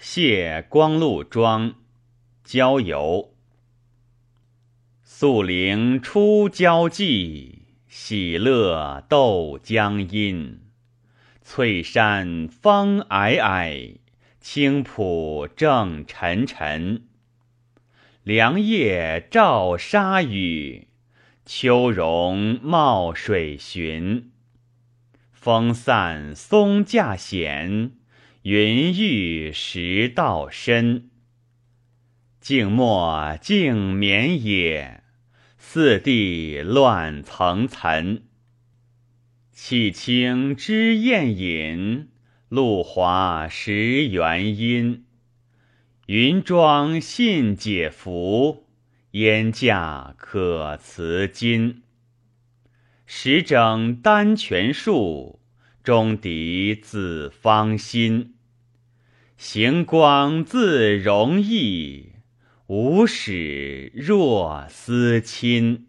谢光禄庄，郊游。宿灵出郊际，喜乐斗江阴。翠山方霭霭，青浦正沉沉。凉夜照沙雨，秋容冒水寻。风散松架闲，云欲石道深。静默静眠也，四地乱层层。气清知宴饮，露华识元音。云庄信解服，烟架可辞金。时整丹泉树，钟笛自芳心。行光自容易，无始若思亲。